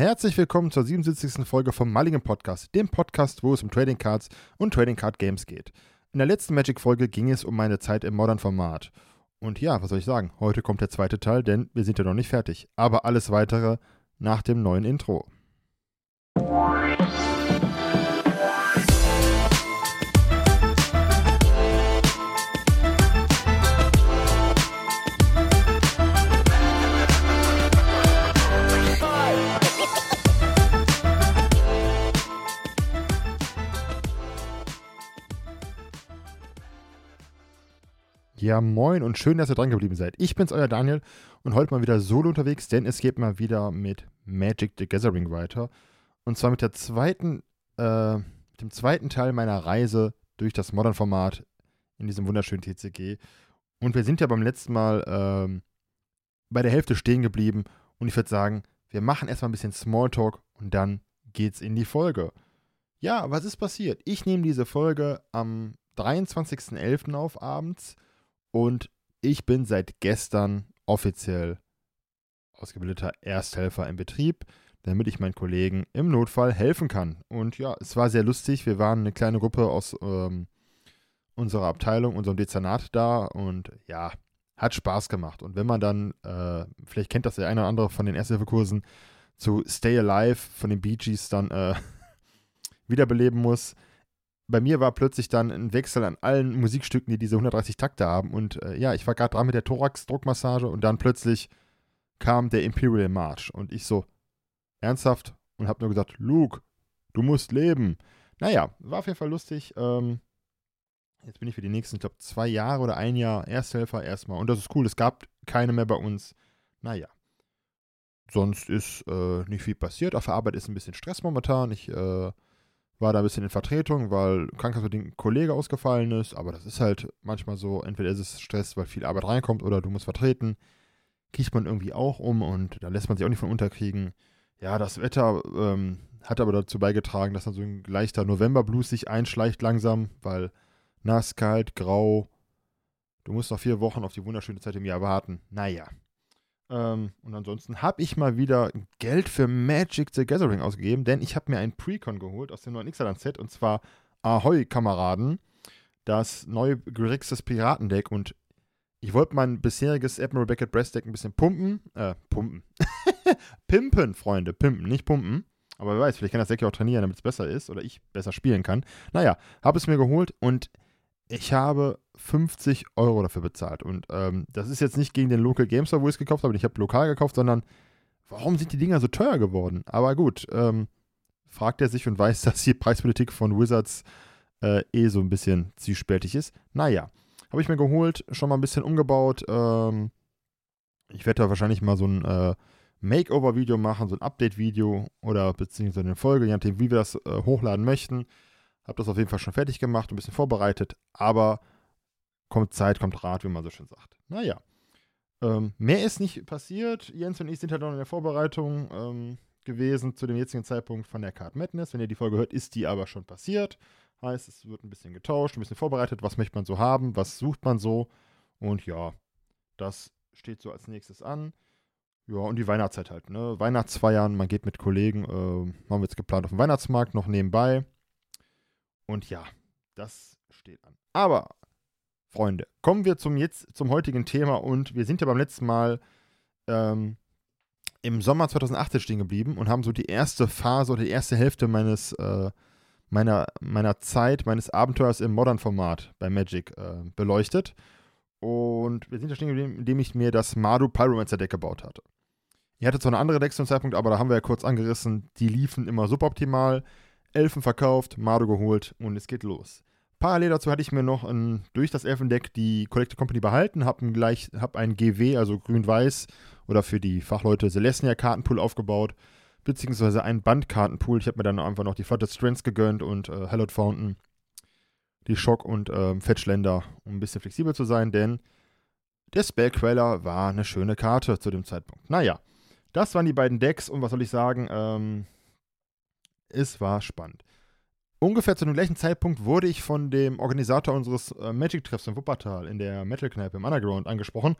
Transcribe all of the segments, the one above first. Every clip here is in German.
Herzlich willkommen zur 77. Folge vom Mulligan Podcast, dem Podcast, wo es um Trading Cards und Trading Card Games geht. In der letzten Magic-Folge ging es um meine Zeit im Modern-Format. Und ja, was soll ich sagen? Heute kommt der zweite Teil, denn wir sind ja noch nicht fertig. Aber alles weitere nach dem neuen Intro. Ja, moin und schön, dass ihr dran geblieben seid. Ich bin's, euer Daniel und heute mal wieder solo unterwegs, denn es geht mal wieder mit Magic the Gathering weiter. Und zwar mit der zweiten, äh, dem zweiten Teil meiner Reise durch das Modern-Format in diesem wunderschönen TCG. Und wir sind ja beim letzten Mal ähm, bei der Hälfte stehen geblieben und ich würde sagen, wir machen erstmal ein bisschen Smalltalk und dann geht's in die Folge. Ja, was ist passiert? Ich nehme diese Folge am 23.11. auf abends und ich bin seit gestern offiziell ausgebildeter Ersthelfer im Betrieb, damit ich meinen Kollegen im Notfall helfen kann. Und ja, es war sehr lustig. Wir waren eine kleine Gruppe aus ähm, unserer Abteilung, unserem Dezernat da und ja, hat Spaß gemacht. Und wenn man dann, äh, vielleicht kennt das der eine oder andere von den Ersthilfekursen, zu Stay Alive von den Bee Gees dann äh, wiederbeleben muss, bei mir war plötzlich dann ein Wechsel an allen Musikstücken, die diese 130 Takte haben. Und äh, ja, ich war gerade dran mit der Thorax-Druckmassage und dann plötzlich kam der Imperial March. Und ich so, ernsthaft? Und hab nur gesagt, Luke, du musst leben. Naja, war auf jeden Fall lustig. Ähm, jetzt bin ich für die nächsten, ich glaube, zwei Jahre oder ein Jahr Ersthelfer erstmal. Und das ist cool, es gab keine mehr bei uns. Naja. Sonst ist äh, nicht viel passiert. Auf der Arbeit ist ein bisschen Stress momentan. Ich äh, war da ein bisschen in Vertretung, weil krankheitsbedingt ein Kollege ausgefallen ist, aber das ist halt manchmal so, entweder ist es Stress, weil viel Arbeit reinkommt oder du musst vertreten, kriegt man irgendwie auch um und da lässt man sich auch nicht von unterkriegen. Ja, das Wetter ähm, hat aber dazu beigetragen, dass dann so ein leichter Novemberblues sich einschleicht langsam, weil nass, kalt, grau, du musst noch vier Wochen auf die wunderschöne Zeit im Jahr warten. Naja, ähm, und ansonsten habe ich mal wieder Geld für Magic the Gathering ausgegeben, denn ich habe mir ein Precon geholt aus dem neuen Ixalan-Set und zwar Ahoi, Kameraden, das neue Grixis Piratendeck. Und ich wollte mein bisheriges Admiral Beckett Breast Deck ein bisschen pumpen, äh, pumpen, pimpen, Freunde, pimpen, nicht pumpen. Aber wer weiß, vielleicht kann das Deck ja auch trainieren, damit es besser ist oder ich besser spielen kann. Naja, habe es mir geholt und ich habe 50 Euro dafür bezahlt. Und ähm, das ist jetzt nicht gegen den Local Game Store, wo ich es gekauft habe, ich habe lokal gekauft, sondern warum sind die Dinger so teuer geworden? Aber gut, ähm, fragt er sich und weiß, dass die Preispolitik von Wizards äh, eh so ein bisschen zwiespältig ist. Naja, habe ich mir geholt, schon mal ein bisschen umgebaut. Ähm, ich werde da wahrscheinlich mal so ein äh, Makeover-Video machen, so ein Update-Video oder beziehungsweise eine Folge, je nachdem, wie wir das äh, hochladen möchten. Habe das auf jeden Fall schon fertig gemacht, ein bisschen vorbereitet, aber kommt Zeit, kommt Rat, wie man so schön sagt. Naja. Ähm, mehr ist nicht passiert. Jens und ich sind halt noch in der Vorbereitung ähm, gewesen zu dem jetzigen Zeitpunkt von der Card Madness. Wenn ihr die Folge hört, ist die aber schon passiert. Heißt, es wird ein bisschen getauscht, ein bisschen vorbereitet. Was möchte man so haben? Was sucht man so? Und ja, das steht so als nächstes an. Ja, und die Weihnachtszeit halt, ne? Weihnachtsfeiern, man geht mit Kollegen, äh, haben wir jetzt geplant auf dem Weihnachtsmarkt noch nebenbei. Und ja, das steht an. Aber, Freunde, kommen wir zum jetzt zum heutigen Thema und wir sind ja beim letzten Mal ähm, im Sommer 2018 stehen geblieben und haben so die erste Phase oder die erste Hälfte meines äh, meiner, meiner Zeit, meines Abenteuers im Modern-Format bei Magic äh, beleuchtet. Und wir sind da stehen geblieben, indem ich mir das Madu Pyromancer Deck gebaut hatte. Ich hatte zwar eine andere Decks zum Zeitpunkt, aber da haben wir ja kurz angerissen, die liefen immer suboptimal. Elfen verkauft, Mado geholt und es geht los. Parallel dazu hatte ich mir noch ein, durch das Elfendeck die Collective Company behalten, habe ein, hab ein GW, also grün-weiß, oder für die Fachleute Celestia-Kartenpool aufgebaut, beziehungsweise einen Bandkartenpool. Ich habe mir dann einfach noch die Flotte Strengths gegönnt und äh, Hallowed Fountain, die Schock und äh, Fetchländer, um ein bisschen flexibel zu sein, denn der Spellqueller war eine schöne Karte zu dem Zeitpunkt. Naja, das waren die beiden Decks und was soll ich sagen, ähm, es war spannend. Ungefähr zu dem gleichen Zeitpunkt wurde ich von dem Organisator unseres äh, Magic-Treffs in Wuppertal in der Metal-Kneipe im Underground angesprochen,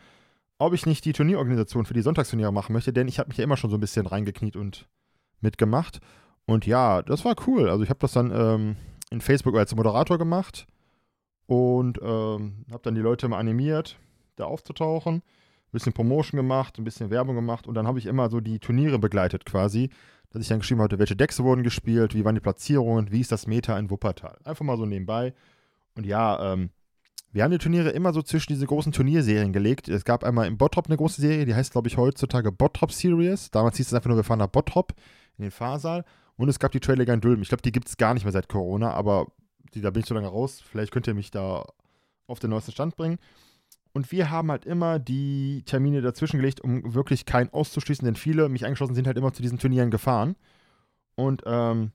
ob ich nicht die Turnierorganisation für die Sonntagsturniere machen möchte, denn ich habe mich ja immer schon so ein bisschen reingekniet und mitgemacht. Und ja, das war cool. Also ich habe das dann ähm, in Facebook als Moderator gemacht und ähm, habe dann die Leute mal animiert, da aufzutauchen. Ein bisschen Promotion gemacht, ein bisschen Werbung gemacht und dann habe ich immer so die Turniere begleitet quasi, dass ich dann geschrieben hatte, welche Decks wurden gespielt, wie waren die Platzierungen, wie ist das Meta in Wuppertal. Einfach mal so nebenbei. Und ja, ähm, wir haben die Turniere immer so zwischen diese großen Turnierserien gelegt. Es gab einmal im Bottrop eine große Serie, die heißt, glaube ich, heutzutage Bottrop Series. Damals hieß es einfach nur, wir fahren nach Bottrop in den Fahrsaal. Und es gab die Trailliga in Dülmen. Ich glaube, die gibt es gar nicht mehr seit Corona, aber die, da bin ich so lange raus. Vielleicht könnt ihr mich da auf den neuesten Stand bringen. Und wir haben halt immer die Termine dazwischen gelegt, um wirklich keinen auszuschließen, denn viele, mich eingeschlossen, sind halt immer zu diesen Turnieren gefahren. Und ähm,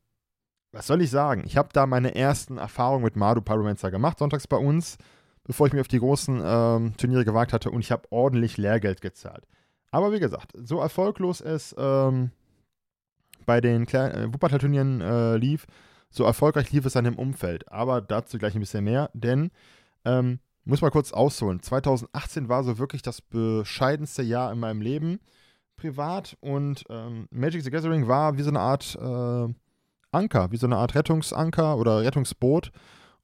was soll ich sagen? Ich habe da meine ersten Erfahrungen mit Madu Pyromancer gemacht, sonntags bei uns, bevor ich mich auf die großen ähm, Turniere gewagt hatte und ich habe ordentlich Lehrgeld gezahlt. Aber wie gesagt, so erfolglos es ähm, bei den äh, Wuppertal-Turnieren äh, lief, so erfolgreich lief es dann im Umfeld. Aber dazu gleich ein bisschen mehr, denn ähm, muss mal kurz ausholen. 2018 war so wirklich das bescheidenste Jahr in meinem Leben privat und ähm, Magic the Gathering war wie so eine Art äh, Anker, wie so eine Art Rettungsanker oder Rettungsboot,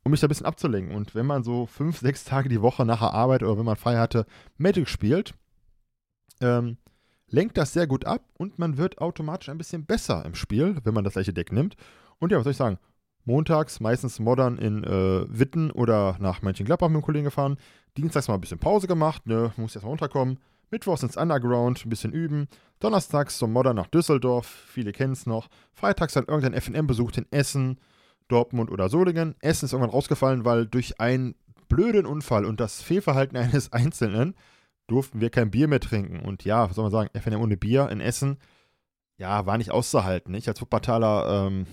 um mich da ein bisschen abzulenken. Und wenn man so fünf, sechs Tage die Woche nach der Arbeit oder wenn man frei hatte, Magic spielt, ähm, lenkt das sehr gut ab und man wird automatisch ein bisschen besser im Spiel, wenn man das gleiche Deck nimmt. Und ja, was soll ich sagen? Montags meistens modern in äh, Witten oder nach Mönchengladbach mit dem Kollegen gefahren. Dienstags mal ein bisschen Pause gemacht, ne, muss erst mal runterkommen. Mittwochs ins Underground, ein bisschen üben. Donnerstags zum Modern nach Düsseldorf, viele kennen es noch. Freitags dann irgendein FNM besucht in Essen, Dortmund oder Solingen. Essen ist irgendwann rausgefallen, weil durch einen blöden Unfall und das Fehlverhalten eines Einzelnen durften wir kein Bier mehr trinken. Und ja, was soll man sagen, FNM ohne Bier in Essen, ja, war nicht auszuhalten. Ich als Wuppertaler ähm,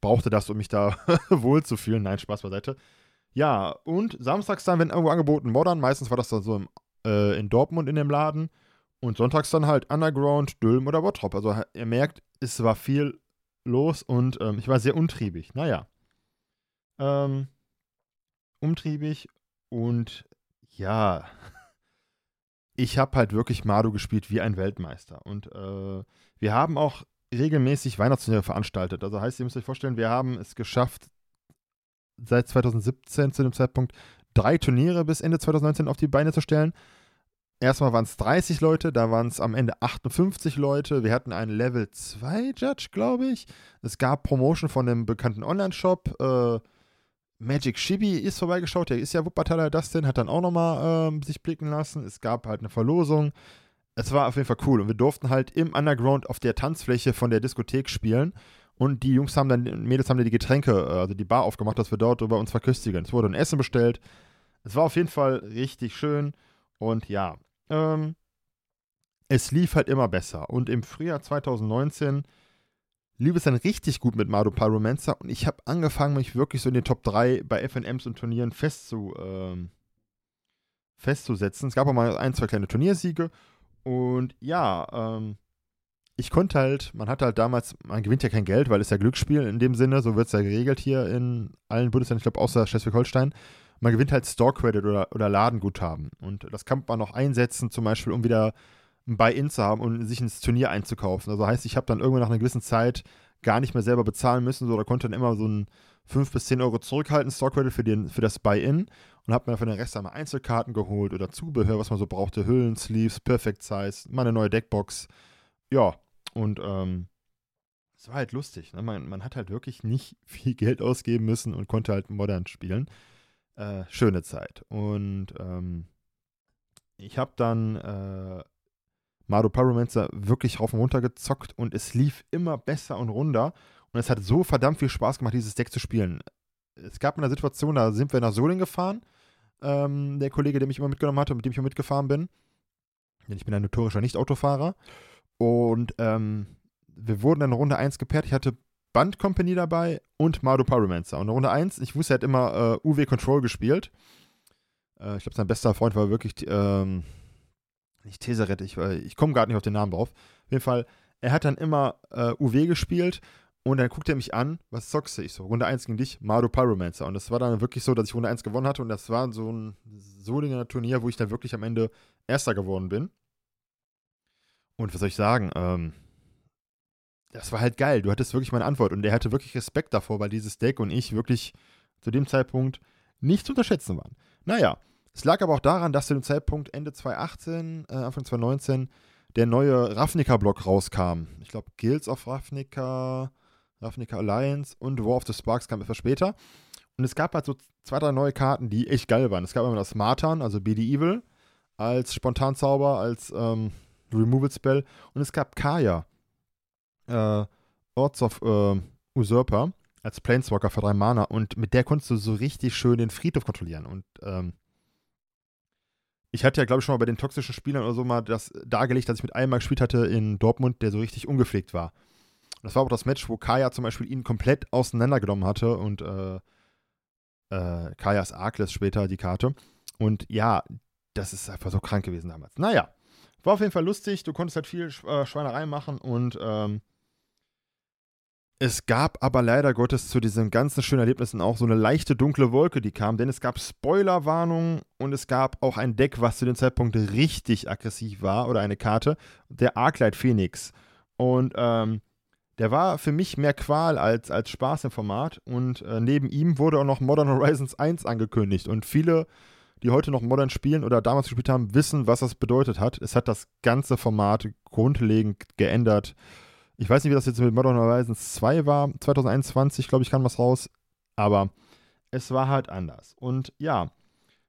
brauchte das, um mich da wohlzufühlen. Nein, Spaß beiseite. Ja, und samstags dann, wenn irgendwo angeboten Modern, meistens war das dann so im, äh, in Dortmund in dem Laden. Und sonntags dann halt Underground, Dülm oder Bottrop. Also ihr merkt, es war viel los und ähm, ich war sehr untriebig. Naja. Ähm, umtriebig und ja, ich habe halt wirklich Mado gespielt wie ein Weltmeister. Und äh, wir haben auch regelmäßig Weihnachtsturniere veranstaltet. Also heißt, ihr müsst euch vorstellen, wir haben es geschafft, seit 2017 zu dem Zeitpunkt drei Turniere bis Ende 2019 auf die Beine zu stellen. Erstmal waren es 30 Leute, da waren es am Ende 58 Leute. Wir hatten einen Level 2 Judge, glaube ich. Es gab Promotion von dem bekannten Online-Shop. Äh, Magic Shibi ist vorbeigeschaut, der ist ja Wuppertaler Dustin, hat dann auch nochmal äh, sich blicken lassen. Es gab halt eine Verlosung es war auf jeden Fall cool. Und wir durften halt im Underground auf der Tanzfläche von der Diskothek spielen. Und die Jungs haben dann, Mädels haben dann die Getränke, äh, also die Bar aufgemacht, dass wir dort über uns verköstigen. Es wurde ein Essen bestellt. Es war auf jeden Fall richtig schön. Und ja, ähm, es lief halt immer besser. Und im Frühjahr 2019 lief es dann richtig gut mit Mado Pyromancer. Und ich habe angefangen, mich wirklich so in den Top 3 bei FNMs und Turnieren festzu, ähm, festzusetzen. Es gab auch mal ein, zwei kleine Turniersiege. Und ja, ähm, ich konnte halt, man hatte halt damals, man gewinnt ja kein Geld, weil es ja Glücksspiel in dem Sinne, so wird es ja geregelt hier in allen Bundesländern, ich glaube außer Schleswig-Holstein. Man gewinnt halt Store-Credit oder, oder Ladenguthaben. Und das kann man noch einsetzen, zum Beispiel, um wieder ein Buy-In zu haben und sich ins Turnier einzukaufen. Also heißt, ich habe dann irgendwann nach einer gewissen Zeit gar nicht mehr selber bezahlen müssen, so, da konnte dann immer so ein 5 bis 10 Euro zurückhalten, Store-Credit für, für das Buy-In und habe mir von den Rest einmal Einzelkarten geholt oder Zubehör, was man so brauchte, Hüllen, Sleeves, Perfect Size, mal eine neue Deckbox. Ja, und ähm, es war halt lustig. Ne? Man, man, hat halt wirklich nicht viel Geld ausgeben müssen und konnte halt modern spielen. Äh, schöne Zeit. Und ähm, ich habe dann äh, Mardo Pyromancer wirklich rauf und runter gezockt und es lief immer besser und runder. Und es hat so verdammt viel Spaß gemacht, dieses Deck zu spielen. Es gab eine Situation, da sind wir nach Solingen gefahren ähm, der Kollege, der mich immer mitgenommen hatte, mit dem ich immer mitgefahren bin. Denn ich bin ein notorischer Nicht-Autofahrer. Und ähm, wir wurden in Runde 1 gepaart. Ich hatte Band Company dabei und Mardo Pyromancer. Und in Runde 1, ich wusste, er hat immer äh, UW Control gespielt. Äh, ich glaube, sein bester Freund war wirklich, ähm, nicht Teseret, ich, ich komme gerade nicht auf den Namen drauf. Auf jeden Fall, er hat dann immer äh, UW gespielt und dann guckt er mich an, was zockst du? Ich so, Runde 1 gegen dich, Mario Pyromancer. Und das war dann wirklich so, dass ich Runde 1 gewonnen hatte. Und das war so ein Solinger Turnier, wo ich dann wirklich am Ende Erster geworden bin. Und was soll ich sagen? Ähm, das war halt geil. Du hattest wirklich meine Antwort und er hatte wirklich Respekt davor, weil dieses Deck und ich wirklich zu dem Zeitpunkt nicht zu unterschätzen waren. Naja, es lag aber auch daran, dass zu dem Zeitpunkt Ende 2018, äh, Anfang 2019 der neue Ravnica-Block rauskam. Ich glaube, Guilds of Ravnica, Ravnica Alliance und War of the Sparks kam etwas später. Und es gab halt so zwei, drei neue Karten, die echt geil waren. Es gab immer das Martan, also BD Evil, als Spontanzauber, als ähm, Removal-Spell. Und es gab Kaya, äh, Orts of äh, Usurper, als Planeswalker für drei Mana. Und mit der konntest du so richtig schön den Friedhof kontrollieren. Und ähm, ich hatte ja, glaube ich, schon mal bei den toxischen Spielern oder so mal das dargelegt, dass ich mit einem mal gespielt hatte in Dortmund, der so richtig ungepflegt war. Das war auch das Match, wo Kaya zum Beispiel ihn komplett auseinandergenommen hatte und äh, äh, Kajas Arkles später die Karte. Und ja, das ist einfach so krank gewesen damals. Naja, war auf jeden Fall lustig. Du konntest halt viel äh, Schweinerei machen und ähm, es gab aber leider Gottes zu diesen ganzen schönen Erlebnissen auch so eine leichte dunkle Wolke, die kam, denn es gab Spoilerwarnungen und es gab auch ein Deck, was zu dem Zeitpunkt richtig aggressiv war oder eine Karte, der Arclight Phoenix. Und ähm, der war für mich mehr Qual als, als Spaß im Format und äh, neben ihm wurde auch noch Modern Horizons 1 angekündigt und viele, die heute noch Modern spielen oder damals gespielt haben, wissen, was das bedeutet hat. Es hat das ganze Format grundlegend geändert ich weiß nicht, wie das jetzt mit Modern Horizons 2 war. 2021, glaube ich, kam was raus. Aber es war halt anders. Und ja,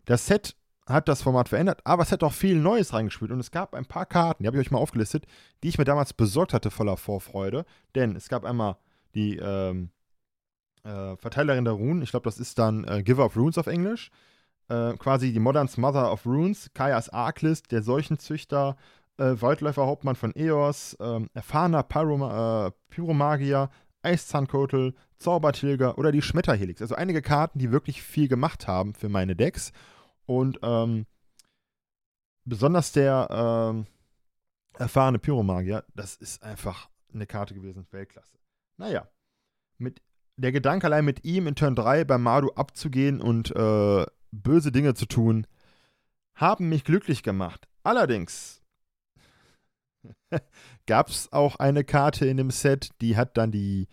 das Set hat das Format verändert, aber es hat auch viel Neues reingespielt. Und es gab ein paar Karten, die habe ich euch mal aufgelistet, die ich mir damals besorgt hatte, voller Vorfreude. Denn es gab einmal die ähm, äh, Verteilerin der Runen. Ich glaube, das ist dann äh, Giver of Runes auf Englisch. Äh, quasi die Modern Mother of Runes. Kajas Arklist, der Seuchenzüchter äh, Waldläufer-Hauptmann von Eos, äh, erfahrener Pyrom äh, Pyromagier, Eiszahnkotel, Zaubertilger oder die Schmetterhelix. Also einige Karten, die wirklich viel gemacht haben für meine Decks. Und ähm, besonders der ähm, erfahrene Pyromagier, das ist einfach eine Karte gewesen, Weltklasse. Naja, mit der Gedanke allein mit ihm in Turn 3 bei Madu abzugehen und äh, böse Dinge zu tun, haben mich glücklich gemacht. Allerdings gab es auch eine Karte in dem Set, die hat dann die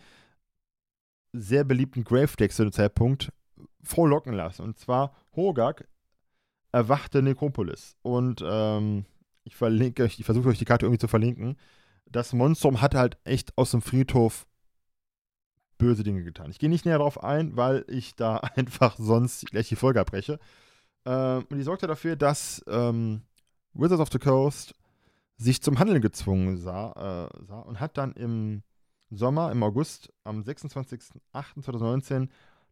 sehr beliebten Gravedecks zu dem Zeitpunkt frohlocken lassen. Und zwar Hogak erwachte Necropolis. Und ähm, ich verlinke euch, ich versuche euch die Karte irgendwie zu verlinken. Das Monstrum hat halt echt aus dem Friedhof böse Dinge getan. Ich gehe nicht näher darauf ein, weil ich da einfach sonst gleich die Folge abbreche. Ähm, und die sorgte dafür, dass ähm, Wizards of the Coast sich zum Handeln gezwungen sah, äh, sah und hat dann im Sommer, im August, am 26.08.2019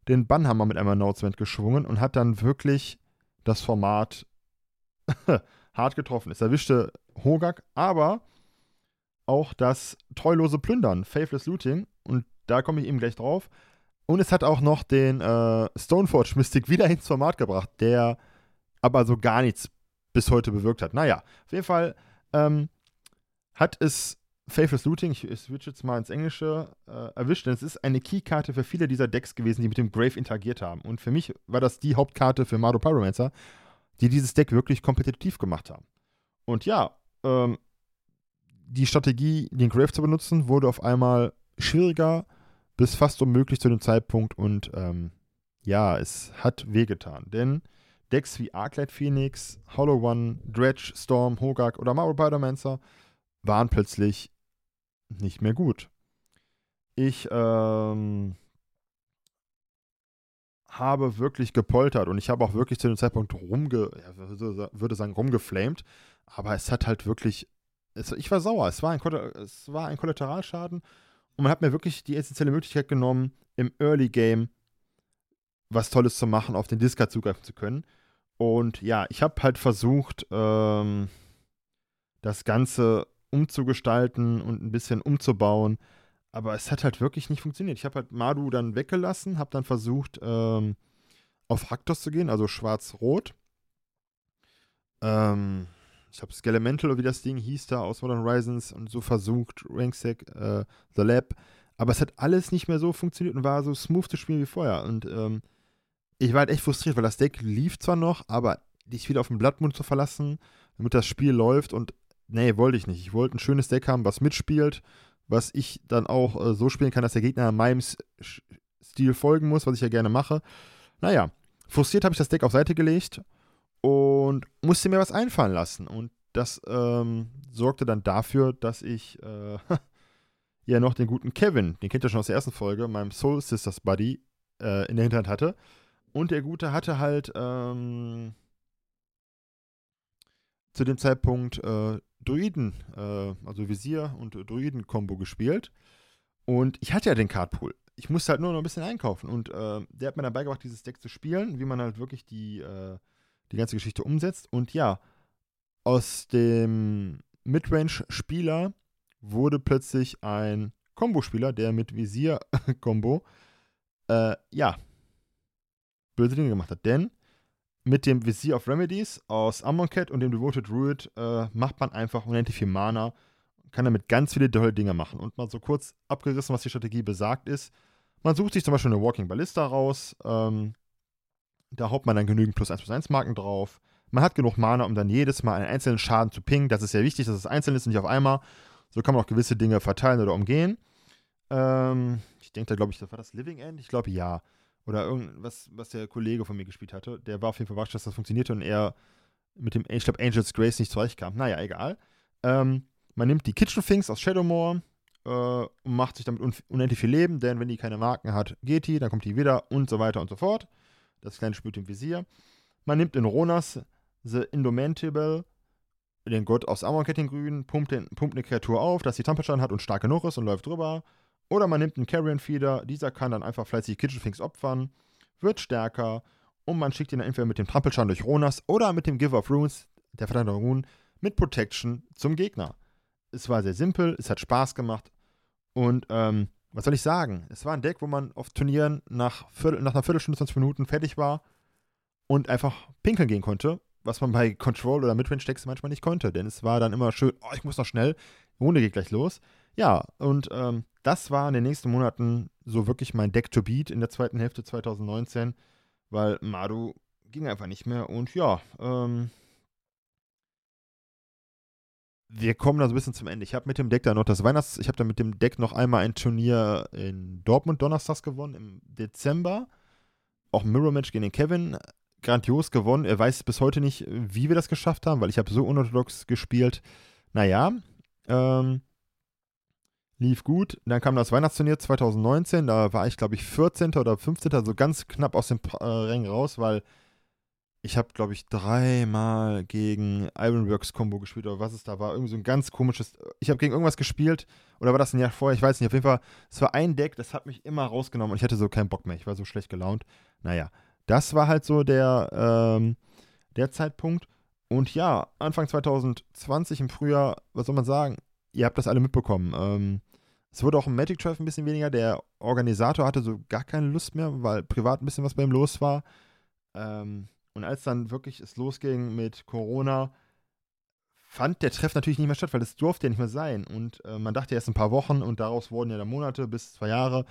den Bannhammer mit einem Announcement geschwungen und hat dann wirklich das Format hart getroffen. Es erwischte Hogak, aber auch das treulose Plündern, Faithless Looting, und da komme ich eben gleich drauf. Und es hat auch noch den äh, Stoneforge Mystic wieder ins Format gebracht, der aber so gar nichts bis heute bewirkt hat. Naja, auf jeden Fall ähm, hat es Faithless Looting, ich, switch jetzt mal ins Englische, äh, erwischt, denn es ist eine Keykarte für viele dieser Decks gewesen, die mit dem Grave interagiert haben. Und für mich war das die Hauptkarte für Mardo Pyromancer, die dieses Deck wirklich kompetitiv gemacht haben. Und ja, ähm, die Strategie, den Grave zu benutzen, wurde auf einmal schwieriger bis fast unmöglich zu dem Zeitpunkt und ähm, ja, es hat wehgetan, denn Decks wie Arclight Phoenix, Hollow One, Dredge, Storm, Hogak oder Mario Pyromancer waren plötzlich nicht mehr gut. Ich ähm, habe wirklich gepoltert und ich habe auch wirklich zu dem Zeitpunkt rumge, ja, würde sagen rumgeflamed, aber es hat halt wirklich, es, ich war sauer, es war, ein, es war ein Kollateralschaden und man hat mir wirklich die essentielle Möglichkeit genommen, im Early Game was Tolles zu machen, auf den Discard zugreifen zu können. Und ja, ich habe halt versucht, ähm, das Ganze umzugestalten und ein bisschen umzubauen. Aber es hat halt wirklich nicht funktioniert. Ich habe halt Madu dann weggelassen, habe dann versucht, ähm, auf Raktos zu gehen, also schwarz-rot. Ähm, ich habe Skelemental wie das Ding hieß da aus Modern Horizons und so versucht, Ranksec, äh, The Lab. Aber es hat alles nicht mehr so funktioniert und war so smooth zu spielen wie vorher. Und ähm, ich war halt echt frustriert, weil das Deck lief zwar noch, aber dich wieder auf den Blattmund zu verlassen, damit das Spiel läuft und nee, wollte ich nicht. Ich wollte ein schönes Deck haben, was mitspielt, was ich dann auch äh, so spielen kann, dass der Gegner meinem Stil folgen muss, was ich ja gerne mache. Naja, frustriert habe ich das Deck auf Seite gelegt und musste mir was einfallen lassen. Und das ähm, sorgte dann dafür, dass ich äh, ja noch den guten Kevin, den kennt ihr schon aus der ersten Folge, meinem Soul Sisters Buddy, äh, in der Hinterhand hatte. Und der Gute hatte halt ähm, zu dem Zeitpunkt äh, Druiden, äh, also Visier und Druiden-Kombo gespielt. Und ich hatte ja den Cardpool. Ich musste halt nur noch ein bisschen einkaufen. Und äh, der hat mir dann beigebracht, dieses Deck zu spielen, wie man halt wirklich die, äh, die ganze Geschichte umsetzt. Und ja, aus dem Midrange-Spieler wurde plötzlich ein Combo-Spieler, der mit Visier-Kombo, äh, ja, böse Dinge gemacht hat. Denn mit dem Vizier of Remedies aus Amonkhet und dem Devoted Druid äh, macht man einfach unendlich viel Mana. Kann damit ganz viele tolle Dinge machen. Und mal so kurz abgerissen, was die Strategie besagt ist. Man sucht sich zum Beispiel eine Walking Ballista raus. Ähm, da haut man dann genügend plus 1 plus 1 Marken drauf. Man hat genug Mana, um dann jedes Mal einen einzelnen Schaden zu pingen. Das ist sehr wichtig, dass es einzeln ist und nicht auf einmal. So kann man auch gewisse Dinge verteilen oder umgehen. Ähm, ich denke da, glaube ich, war das Living End? Ich glaube, ja. Oder irgendwas, was der Kollege von mir gespielt hatte. Der war auf jeden Fall überrascht, dass das funktionierte und er mit dem, ich glaube, Angels Grace nicht zurechtkam. Naja, egal. Ähm, man nimmt die Kitchen Things aus Shadowmoor äh, und macht sich damit un unendlich viel Leben, denn wenn die keine Marken hat, geht die, dann kommt die wieder und so weiter und so fort. Das kleine Spiel im Visier. Man nimmt in Ronas The Indomitable, den Gott aus Amonkhet Grün, pumpt, pumpt eine Kreatur auf, dass sie Tampelschaden hat und stark genug ist und läuft drüber. Oder man nimmt einen Carrion Feeder, dieser kann dann einfach fleißig Kitchen Finks opfern, wird stärker und man schickt ihn dann entweder mit dem Trampelschaden durch Ronas oder mit dem Give of Runes, der Verteidigung Runen, mit Protection zum Gegner. Es war sehr simpel, es hat Spaß gemacht und ähm, was soll ich sagen? Es war ein Deck, wo man auf Turnieren nach, Viertel, nach einer Viertelstunde, 20 Minuten fertig war und einfach pinkeln gehen konnte, was man bei Control oder Midrange-Decks manchmal nicht konnte, denn es war dann immer schön, oh, ich muss noch schnell, Runde geht gleich los. Ja, und ähm, das war in den nächsten Monaten so wirklich mein Deck to Beat in der zweiten Hälfte 2019, weil Madu ging einfach nicht mehr und ja, ähm, wir kommen da so ein bisschen zum Ende. Ich habe mit dem Deck da noch das Weihnachts-, ich habe da mit dem Deck noch einmal ein Turnier in Dortmund donnerstags gewonnen, im Dezember. Auch ein Mirror-Match gegen den Kevin. Grandios gewonnen. Er weiß bis heute nicht, wie wir das geschafft haben, weil ich habe so unorthodox gespielt. Naja, ähm, lief gut. Dann kam das Weihnachtsturnier 2019, da war ich, glaube ich, 14. oder 15. also ganz knapp aus dem äh, Rängen raus, weil ich habe, glaube ich, dreimal gegen Ironworks Combo gespielt oder was es da war. Irgendwie so ein ganz komisches. Ich habe gegen irgendwas gespielt oder war das ein Jahr vorher? Ich weiß nicht. Auf jeden Fall, es war ein Deck, das hat mich immer rausgenommen und ich hatte so keinen Bock mehr. Ich war so schlecht gelaunt. Naja, das war halt so der, ähm, der Zeitpunkt. Und ja, Anfang 2020 im Frühjahr, was soll man sagen? Ihr habt das alle mitbekommen. Ähm, es wurde auch im Magic Drive ein bisschen weniger. Der Organisator hatte so gar keine Lust mehr, weil privat ein bisschen was bei ihm los war. Ähm, und als dann wirklich es losging mit Corona, fand der Treff natürlich nicht mehr statt, weil es durfte ja nicht mehr sein. Und äh, man dachte erst ein paar Wochen und daraus wurden ja dann Monate bis zwei Jahre.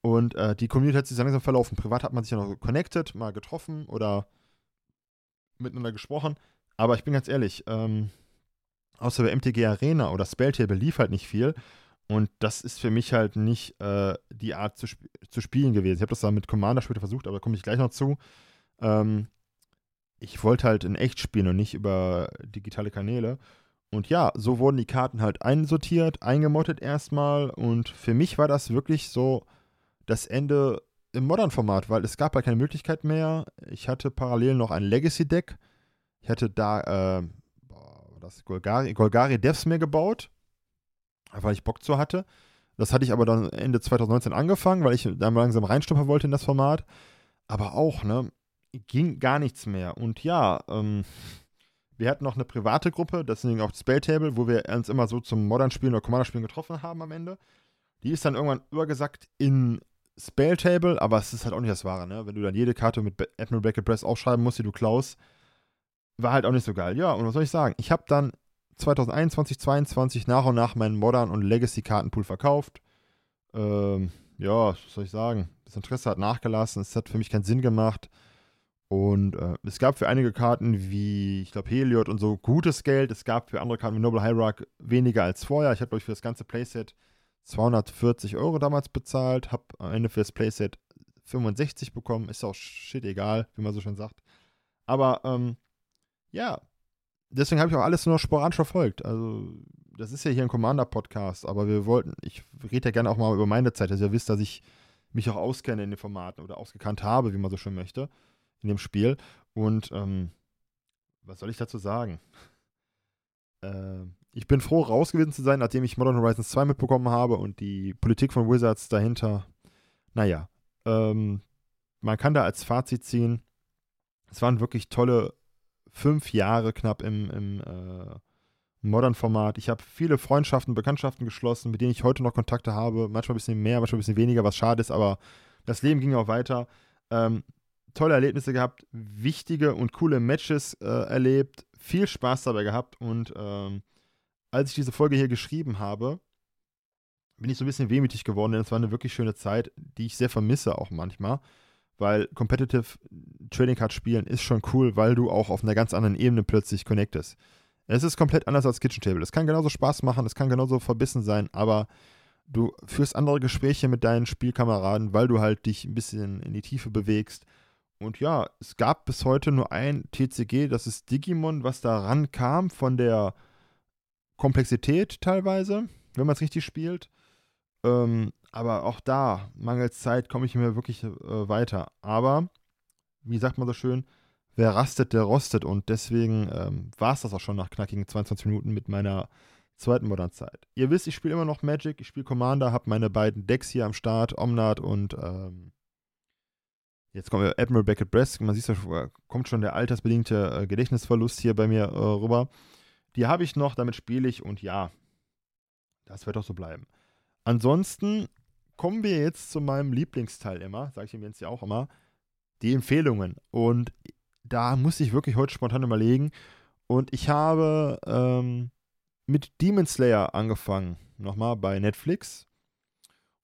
Und äh, die Community hat sich langsam verlaufen. Privat hat man sich ja noch connected, mal getroffen oder miteinander gesprochen. Aber ich bin ganz ehrlich, ähm, außer bei MTG Arena oder Spelltable lief halt nicht viel. Und das ist für mich halt nicht äh, die Art zu, sp zu spielen gewesen. Ich habe das da mit Commander später versucht, aber da komme ich gleich noch zu. Ähm, ich wollte halt in echt spielen und nicht über digitale Kanäle. Und ja, so wurden die Karten halt einsortiert, eingemottet erstmal. Und für mich war das wirklich so das Ende im Modern-Format, weil es gab halt keine Möglichkeit mehr. Ich hatte parallel noch ein Legacy-Deck. Ich hatte da äh, das Golgari, Golgari Devs mir gebaut, weil ich Bock zu hatte. Das hatte ich aber dann Ende 2019 angefangen, weil ich dann langsam reinstumpern wollte in das Format. Aber auch, ne, ging gar nichts mehr. Und ja, ähm, wir hatten noch eine private Gruppe, das sind auch Spelltable, wo wir uns immer so zum Modern-Spielen oder Commander-Spielen getroffen haben am Ende. Die ist dann irgendwann übergesackt in Spelltable, aber es ist halt auch nicht das Wahre, ne? Wenn du dann jede Karte mit Admiral Bracket Press aufschreiben musst, die du klaust, war halt auch nicht so geil. Ja, und was soll ich sagen? Ich habe dann 2021, 2022 nach und nach meinen Modern- und Legacy-Kartenpool verkauft. Ähm, ja, was soll ich sagen? Das Interesse hat nachgelassen. Es hat für mich keinen Sinn gemacht. Und äh, es gab für einige Karten wie, ich glaube, Heliod und so gutes Geld. Es gab für andere Karten wie Noble Hierarch weniger als vorher. Ich habe, glaube ich, für das ganze Playset 240 Euro damals bezahlt, habe am Ende fürs Playset 65 bekommen. Ist auch shit egal, wie man so schon sagt. Aber ähm, ja, deswegen habe ich auch alles nur sporadisch verfolgt. Also, das ist ja hier ein Commander-Podcast, aber wir wollten, ich rede ja gerne auch mal über meine Zeit, dass ihr wisst, dass ich mich auch auskenne in den Formaten oder ausgekannt habe, wie man so schön möchte, in dem Spiel. Und ähm, was soll ich dazu sagen? Äh, ich bin froh, raus gewesen zu sein, nachdem ich Modern Horizons 2 mitbekommen habe und die Politik von Wizards dahinter. Naja, ähm, man kann da als Fazit ziehen, es waren wirklich tolle fünf Jahre knapp im, im äh, Modern-Format. Ich habe viele Freundschaften, Bekanntschaften geschlossen, mit denen ich heute noch Kontakte habe. Manchmal ein bisschen mehr, manchmal ein bisschen weniger, was schade ist, aber das Leben ging auch weiter. Ähm, tolle Erlebnisse gehabt, wichtige und coole Matches äh, erlebt, viel Spaß dabei gehabt und ähm, als ich diese Folge hier geschrieben habe, bin ich so ein bisschen wehmütig geworden, denn es war eine wirklich schöne Zeit, die ich sehr vermisse auch manchmal, weil Competitive Trading Card spielen ist schon cool, weil du auch auf einer ganz anderen Ebene plötzlich connectest. Es ist komplett anders als Kitchen Table. Es kann genauso Spaß machen, es kann genauso verbissen sein, aber du führst andere Gespräche mit deinen Spielkameraden, weil du halt dich ein bisschen in die Tiefe bewegst. Und ja, es gab bis heute nur ein TCG, das ist Digimon, was da rankam von der Komplexität teilweise, wenn man es richtig spielt. Ähm, aber auch da, mangels Zeit, komme ich mir wirklich äh, weiter. Aber, wie sagt man so schön, wer rastet, der rostet. Und deswegen ähm, war es das auch schon nach knackigen 22 Minuten mit meiner zweiten Modern Zeit. Ihr wisst, ich spiele immer noch Magic, ich spiele Commander, habe meine beiden Decks hier am Start, Omnat und ähm, jetzt kommt Admiral Beckett Breast. Man sieht, da kommt schon der altersbedingte äh, Gedächtnisverlust hier bei mir äh, rüber. Die habe ich noch, damit spiele ich und ja, das wird auch so bleiben. Ansonsten kommen wir jetzt zu meinem Lieblingsteil immer, sage ich ihm jetzt ja auch immer, die Empfehlungen. Und da muss ich wirklich heute spontan überlegen. Und ich habe ähm, mit Demon Slayer angefangen, nochmal bei Netflix.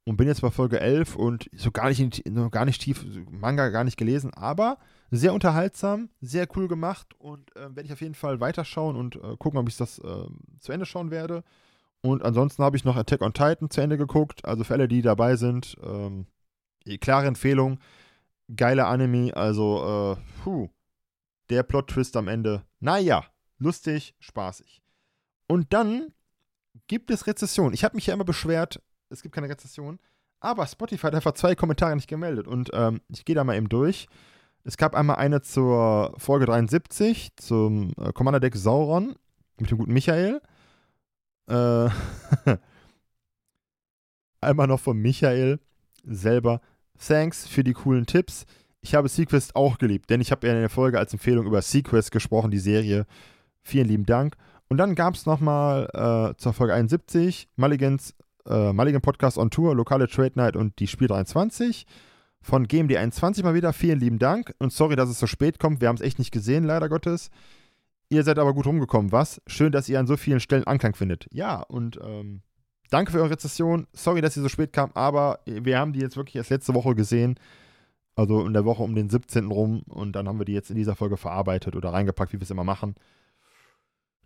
Und bin jetzt bei Folge 11 und so gar nicht, gar nicht tief, Manga gar nicht gelesen, aber sehr unterhaltsam, sehr cool gemacht und äh, werde ich auf jeden Fall weiterschauen und äh, gucken, ob ich das äh, zu Ende schauen werde. Und ansonsten habe ich noch Attack on Titan zu Ende geguckt. Also für alle, die dabei sind, ähm, klare Empfehlung. Geile Anime, also, äh, puh, der Plot-Twist am Ende, naja, lustig, spaßig. Und dann gibt es Rezession. Ich habe mich ja immer beschwert, es gibt keine Rezession, aber Spotify hat einfach zwei Kommentare nicht gemeldet und ähm, ich gehe da mal eben durch. Es gab einmal eine zur Folge 73 zum äh, Commander Deck Sauron mit dem guten Michael. Äh, einmal noch von Michael selber. Thanks für die coolen Tipps. Ich habe Sequest auch geliebt, denn ich habe ja in der Folge als Empfehlung über Sequest gesprochen, die Serie. Vielen lieben Dank. Und dann gab es nochmal äh, zur Folge 71 Mulligans, äh, Mulligan Podcast on Tour, lokale Trade Night und die Spiel 23 von GMD 21 mal wieder. Vielen lieben Dank und sorry, dass es so spät kommt. Wir haben es echt nicht gesehen, leider Gottes. Ihr seid aber gut rumgekommen, was? Schön, dass ihr an so vielen Stellen Anklang findet. Ja, und ähm, danke für eure Rezession. Sorry, dass ihr so spät kam, aber wir haben die jetzt wirklich erst letzte Woche gesehen. Also in der Woche um den 17. rum. Und dann haben wir die jetzt in dieser Folge verarbeitet oder reingepackt, wie wir es immer machen.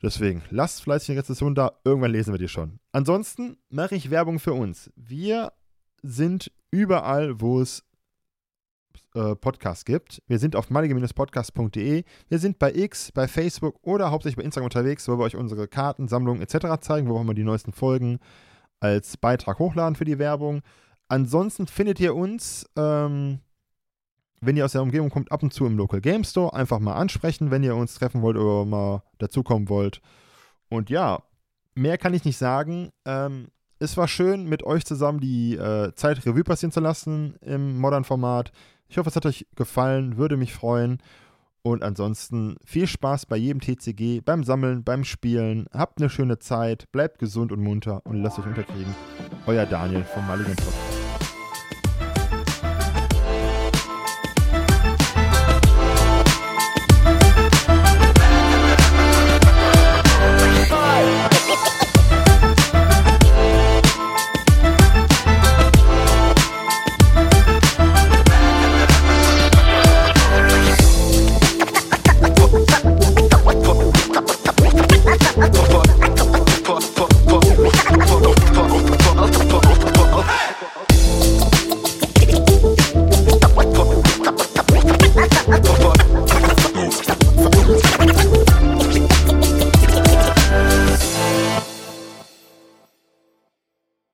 Deswegen, lasst fleißig eine Rezession da. Irgendwann lesen wir die schon. Ansonsten mache ich Werbung für uns. Wir sind überall, wo es äh, Podcast gibt. Wir sind auf malige-podcast.de. Wir sind bei X, bei Facebook oder hauptsächlich bei Instagram unterwegs, wo wir euch unsere Karten, Sammlungen etc. zeigen, wo wir mal die neuesten Folgen als Beitrag hochladen für die Werbung. Ansonsten findet ihr uns, ähm, wenn ihr aus der Umgebung kommt, ab und zu im Local Game Store. Einfach mal ansprechen, wenn ihr uns treffen wollt oder mal dazukommen wollt. Und ja, mehr kann ich nicht sagen. Ähm, es war schön, mit euch zusammen die äh, Zeit Revue passieren zu lassen im Modern-Format. Ich hoffe, es hat euch gefallen, würde mich freuen. Und ansonsten viel Spaß bei jedem TCG, beim Sammeln, beim Spielen. Habt eine schöne Zeit, bleibt gesund und munter und lasst euch unterkriegen. Euer Daniel vom Maligen Podcast.